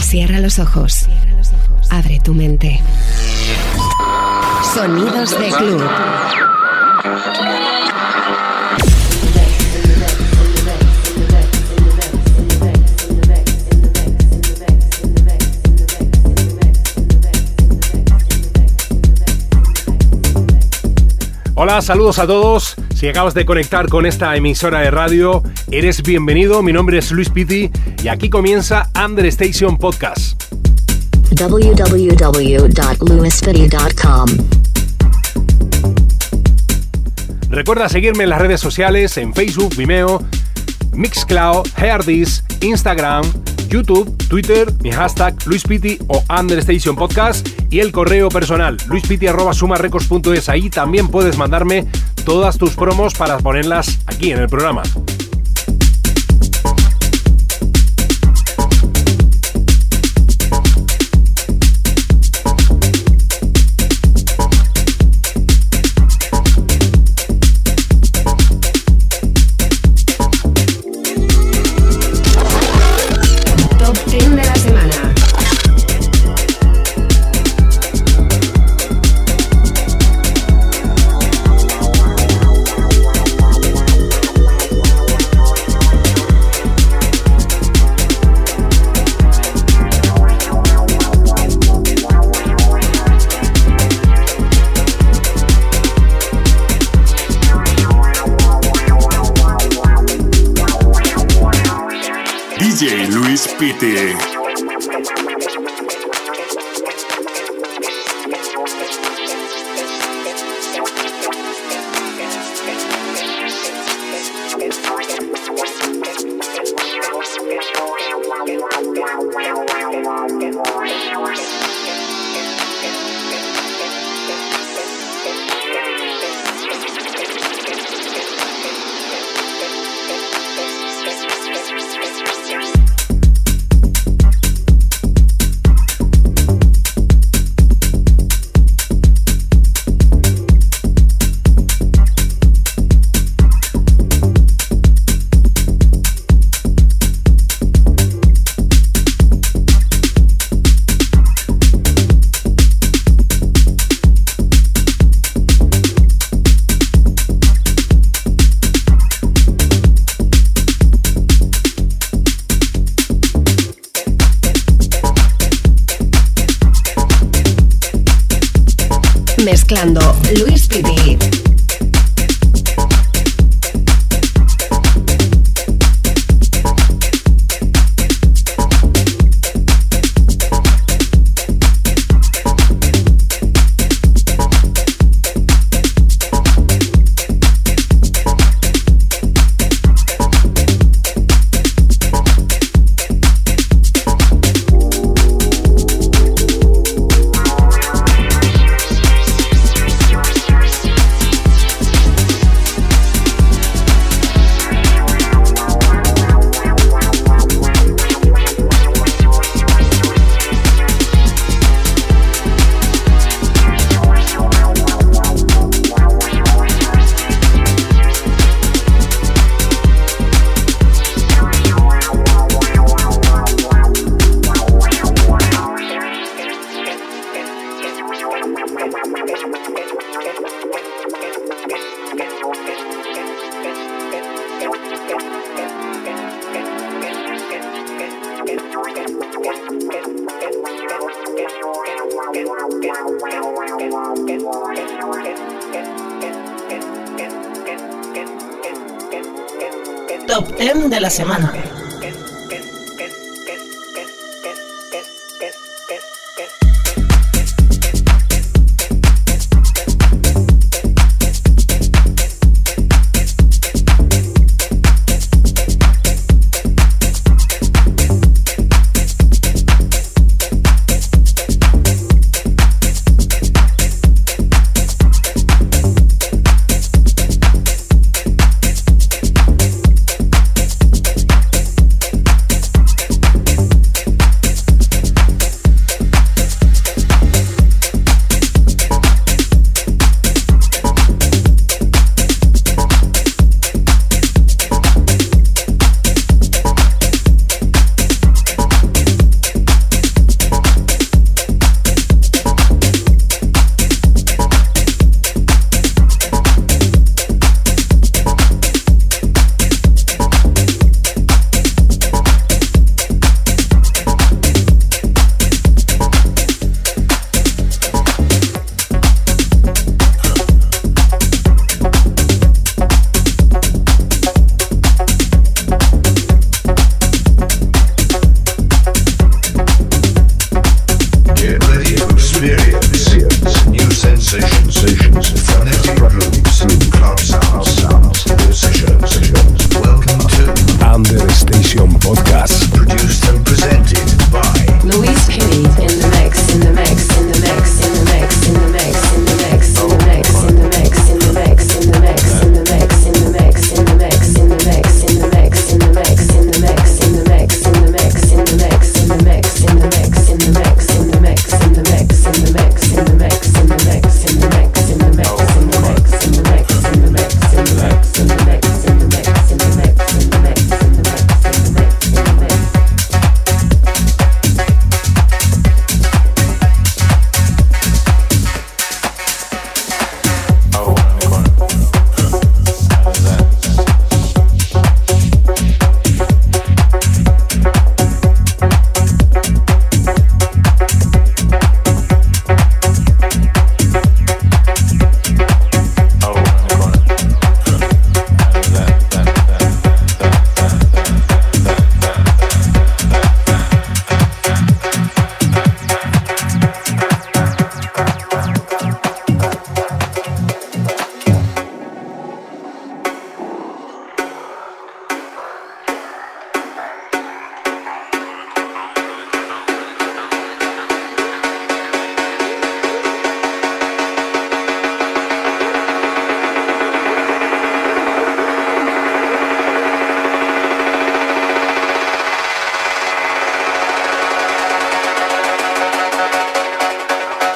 Cierra los ojos. Abre tu mente. Sonidos de club. Hola, saludos a todos. Si acabas de conectar con esta emisora de radio, eres bienvenido. Mi nombre es Luis Pitti y aquí comienza Understation Podcast. www.lewispity.com. Recuerda seguirme en las redes sociales, en Facebook, Vimeo, Mixcloud, Heardis, Instagram, YouTube, Twitter, mi hashtag LuisPiti o Understation Podcast y el correo personal luispiti.sumarecords.es. Ahí también puedes mandarme todas tus promos para ponerlas aquí en el programa. Luis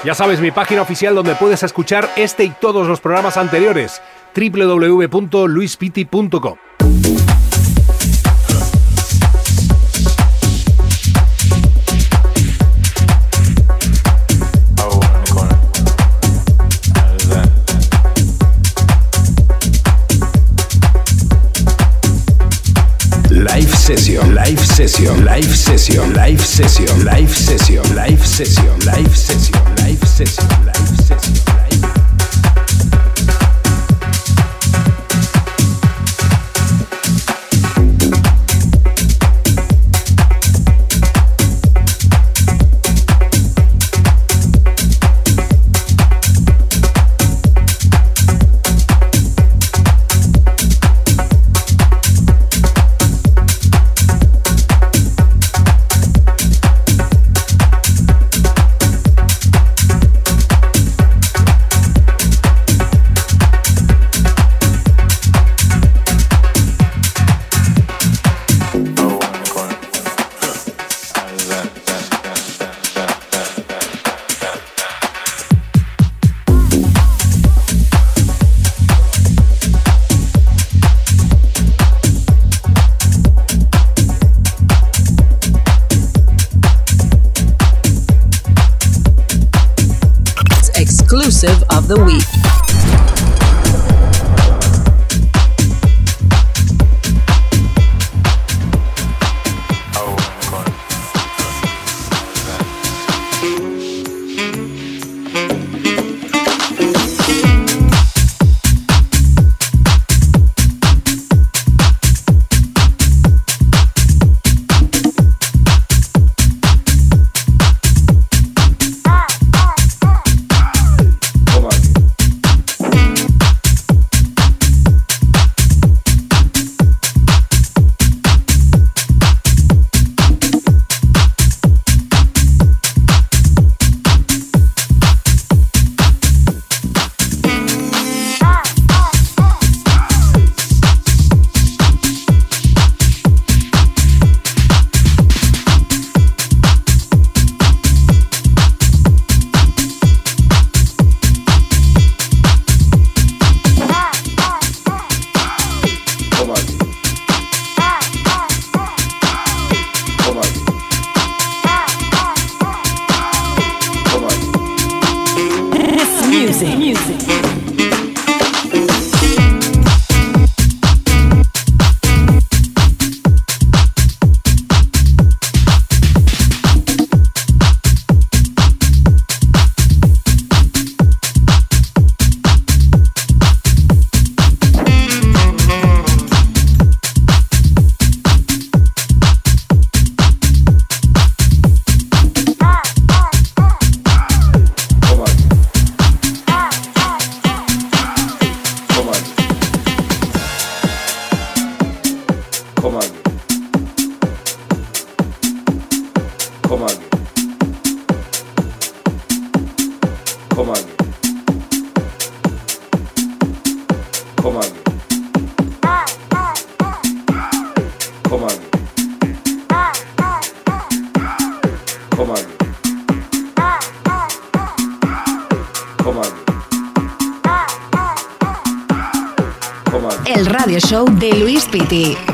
Ya sabes, mi página oficial donde puedes escuchar este y todos los programas anteriores, www.luispiti.com. Live session, session, live session, live session, live session, live session, live session, live session, session. El radio show de Luis Pitti.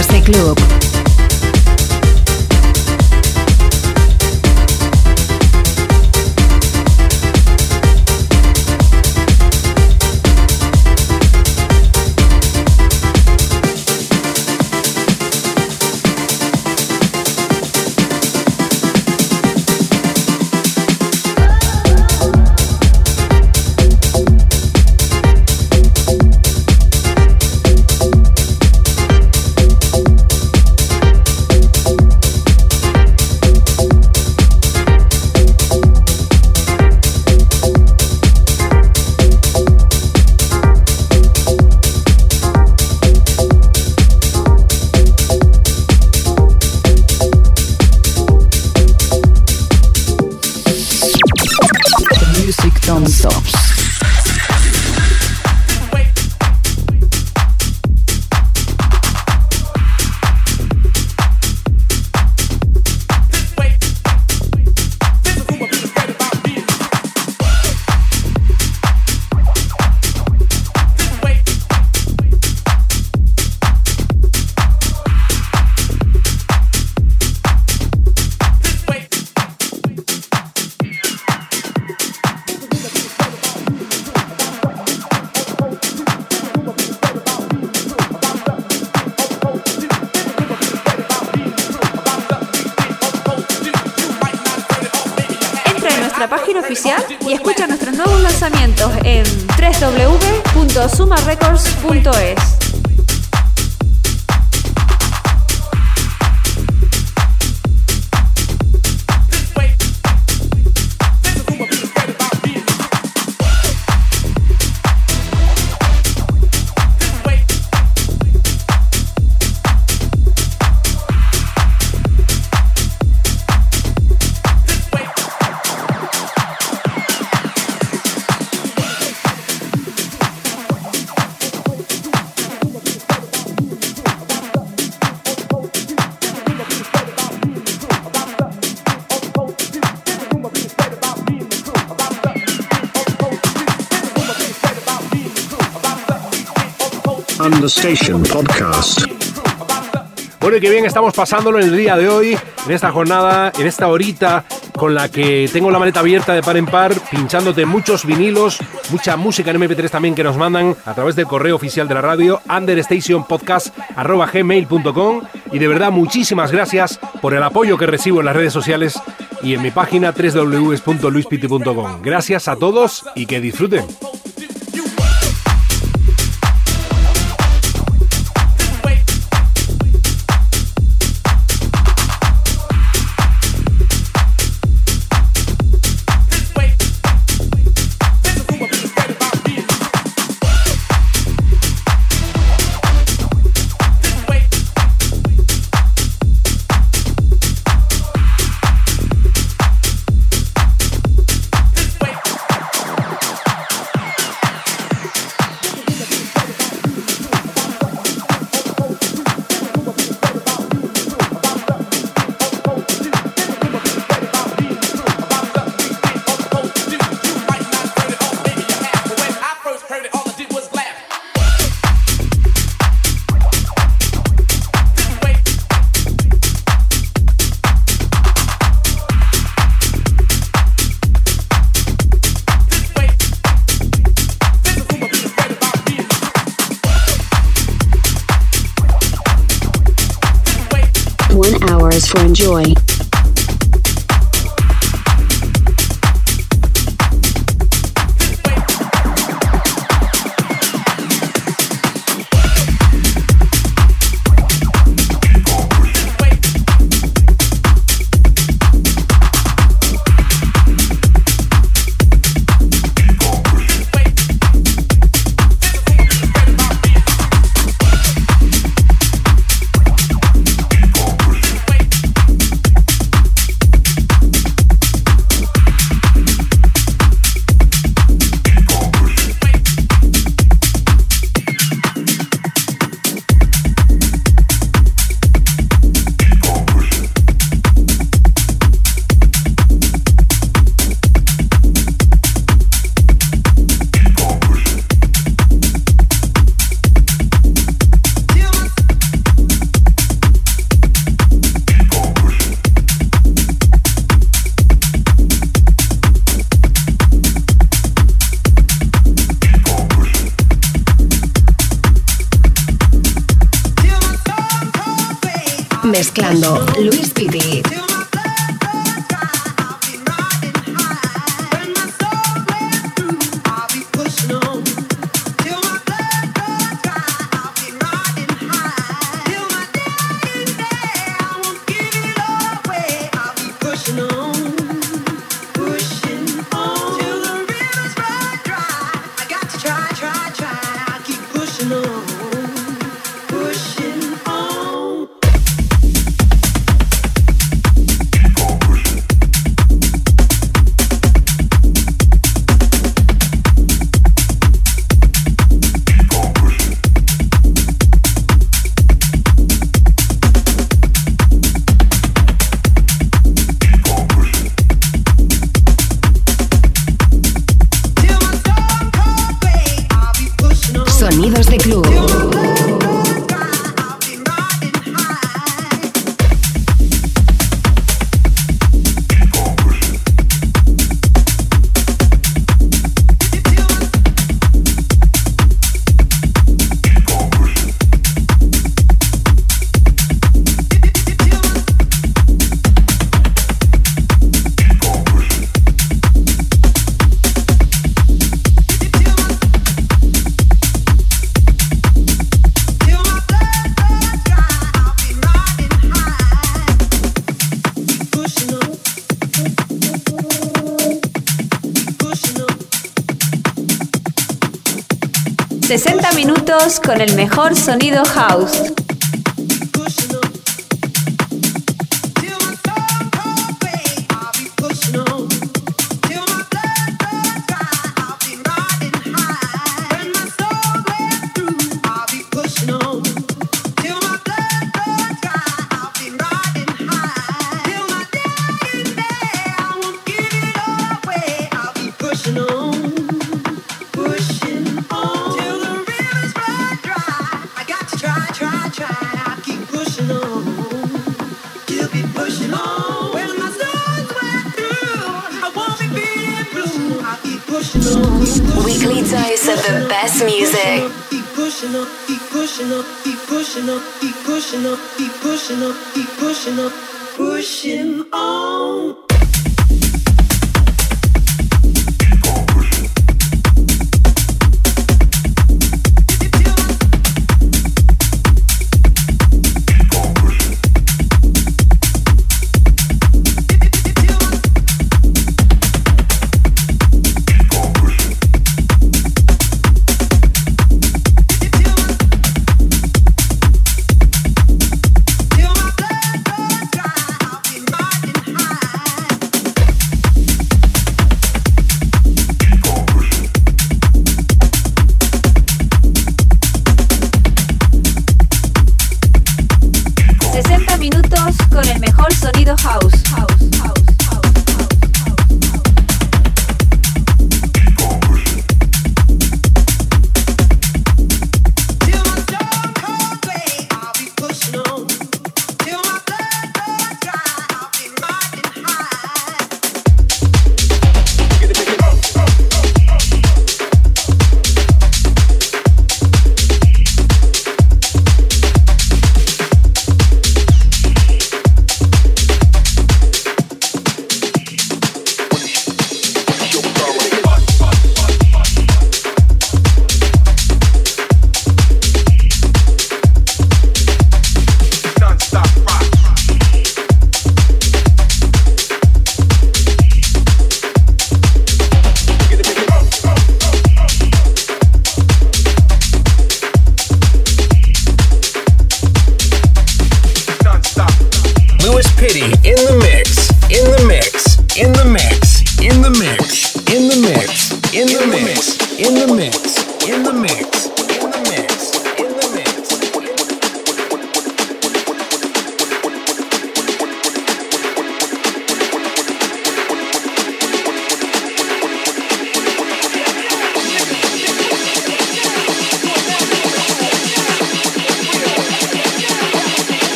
este club. Station Podcast. Bueno, y qué bien estamos pasándolo en el día de hoy, en esta jornada, en esta horita con la que tengo la maleta abierta de par en par, pinchándote muchos vinilos, mucha música en MP3 también que nos mandan a través del correo oficial de la radio, understationpodcast.gmail.com y de verdad muchísimas gracias por el apoyo que recibo en las redes sociales y en mi página www.luispiti.com. Gracias a todos y que disfruten. Luis el mejor sonido house. Of the best music. Pushing up, pushing up, pushing up, pushing up, pushing up, pushing up, pushing.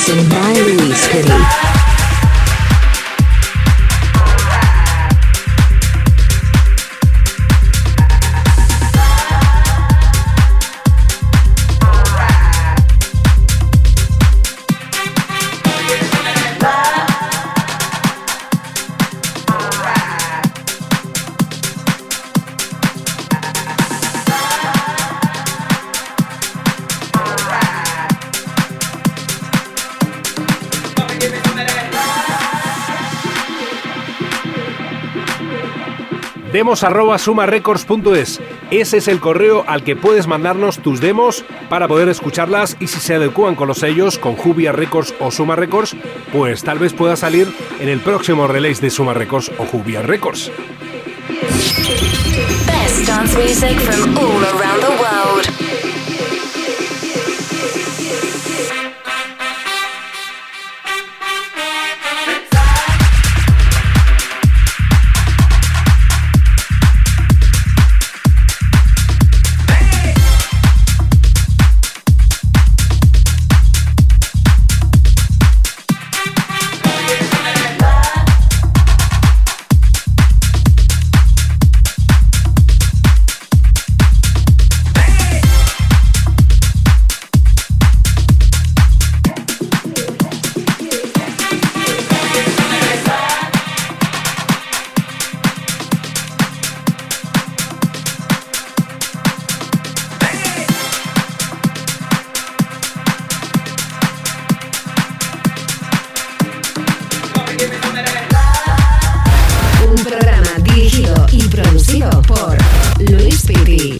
Mixing by Luis Pitty. Demos arroba sumarecords.es. Ese es el correo al que puedes mandarnos tus demos para poder escucharlas y si se adecuan con los sellos, con Jubia Records o Suma Records, pues tal vez pueda salir en el próximo release de Suma Records o Jubia Records. Speedy.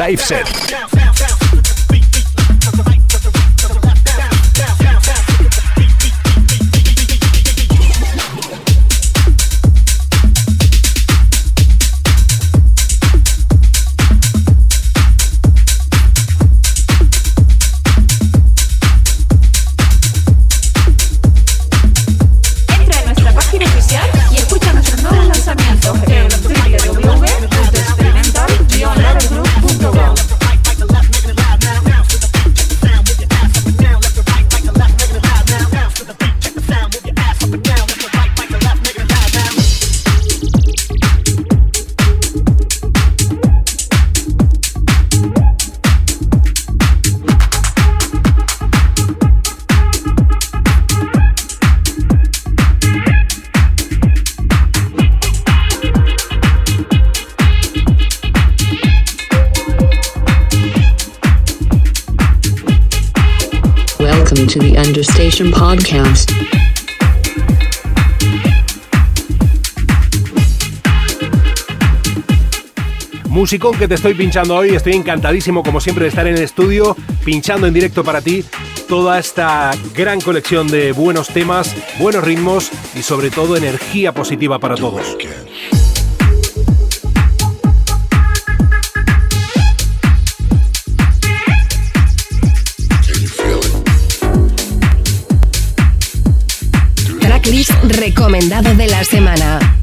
live sets. Musicón que te estoy pinchando hoy, estoy encantadísimo como siempre de estar en el estudio, pinchando en directo para ti toda esta gran colección de buenos temas, buenos ritmos y sobre todo energía positiva para todos. Tracklist recomendado de la semana.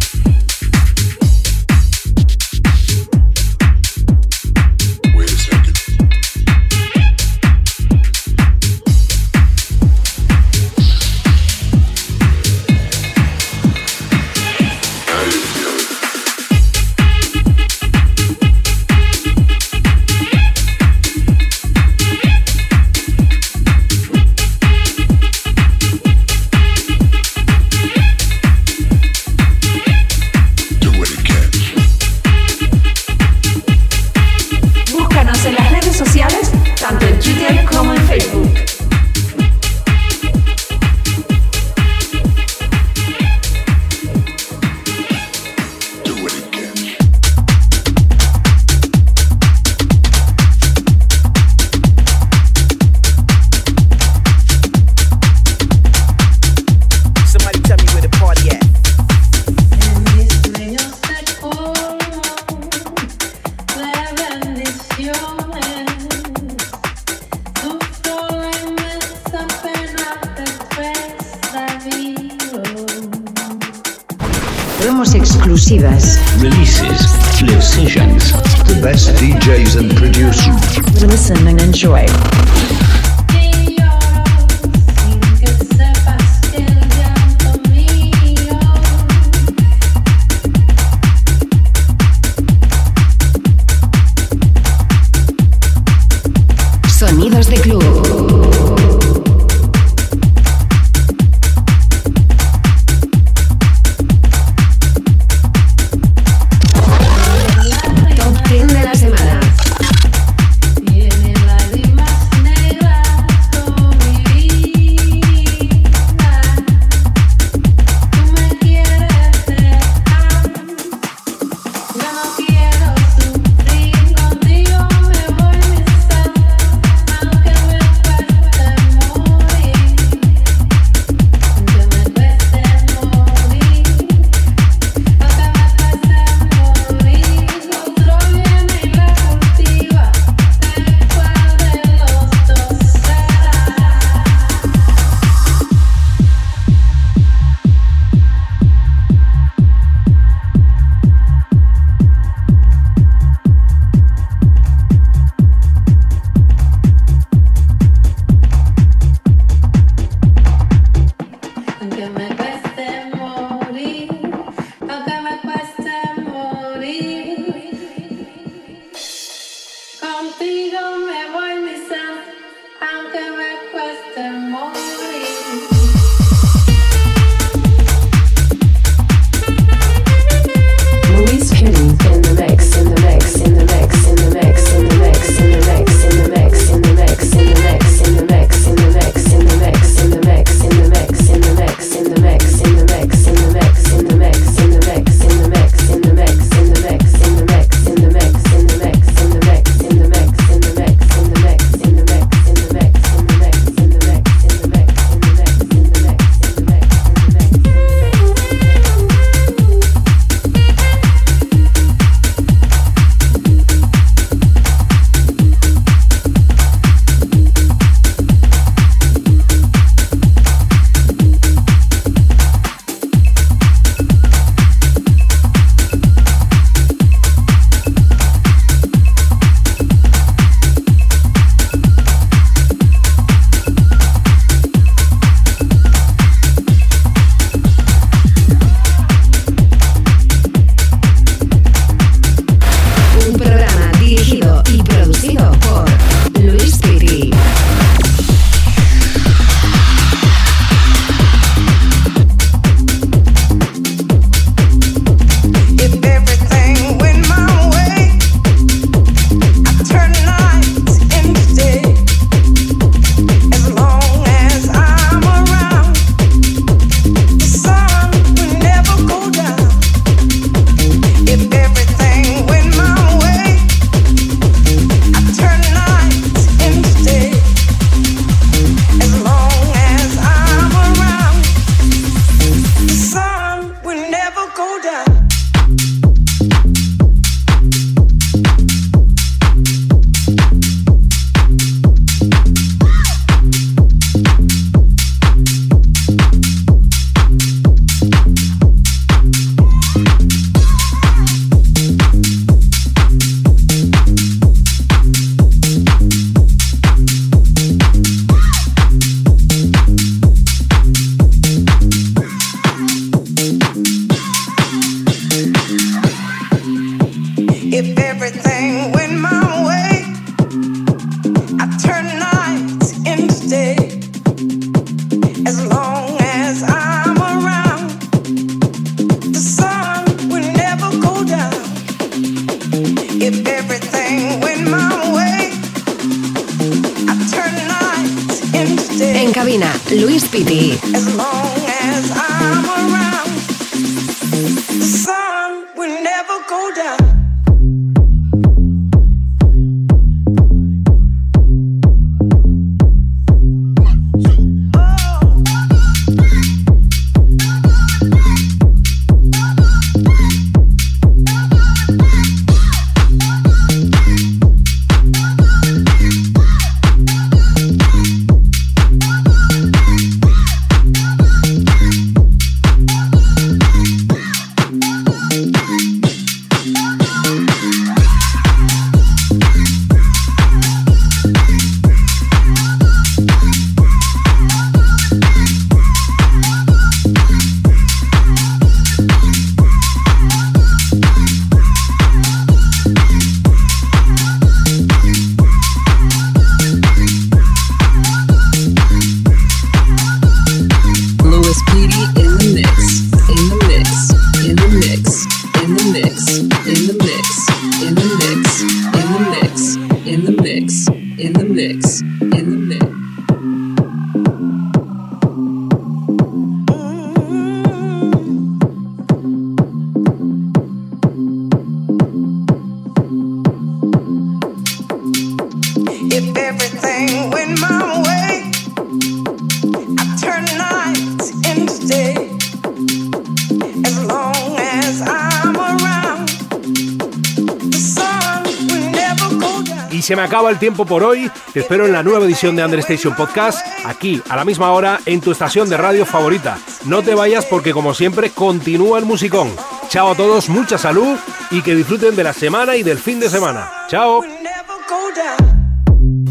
Se me acaba el tiempo por hoy. Te espero en la nueva edición de Understation Podcast, aquí a la misma hora en tu estación de radio favorita. No te vayas porque como siempre continúa el musicón. Chao a todos, mucha salud y que disfruten de la semana y del fin de semana. Chao.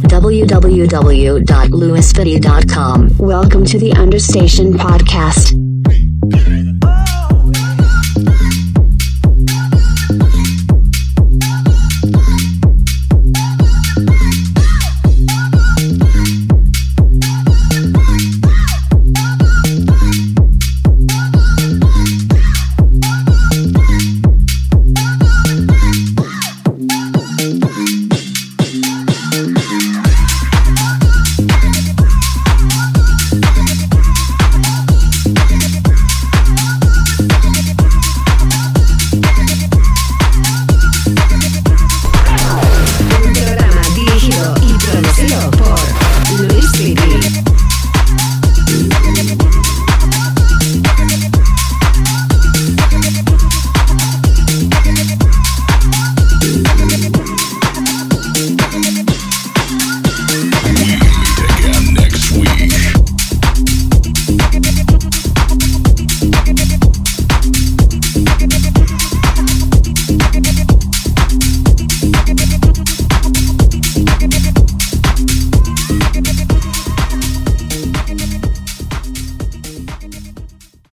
www.lewisfitty.com Welcome to the Understation Podcast.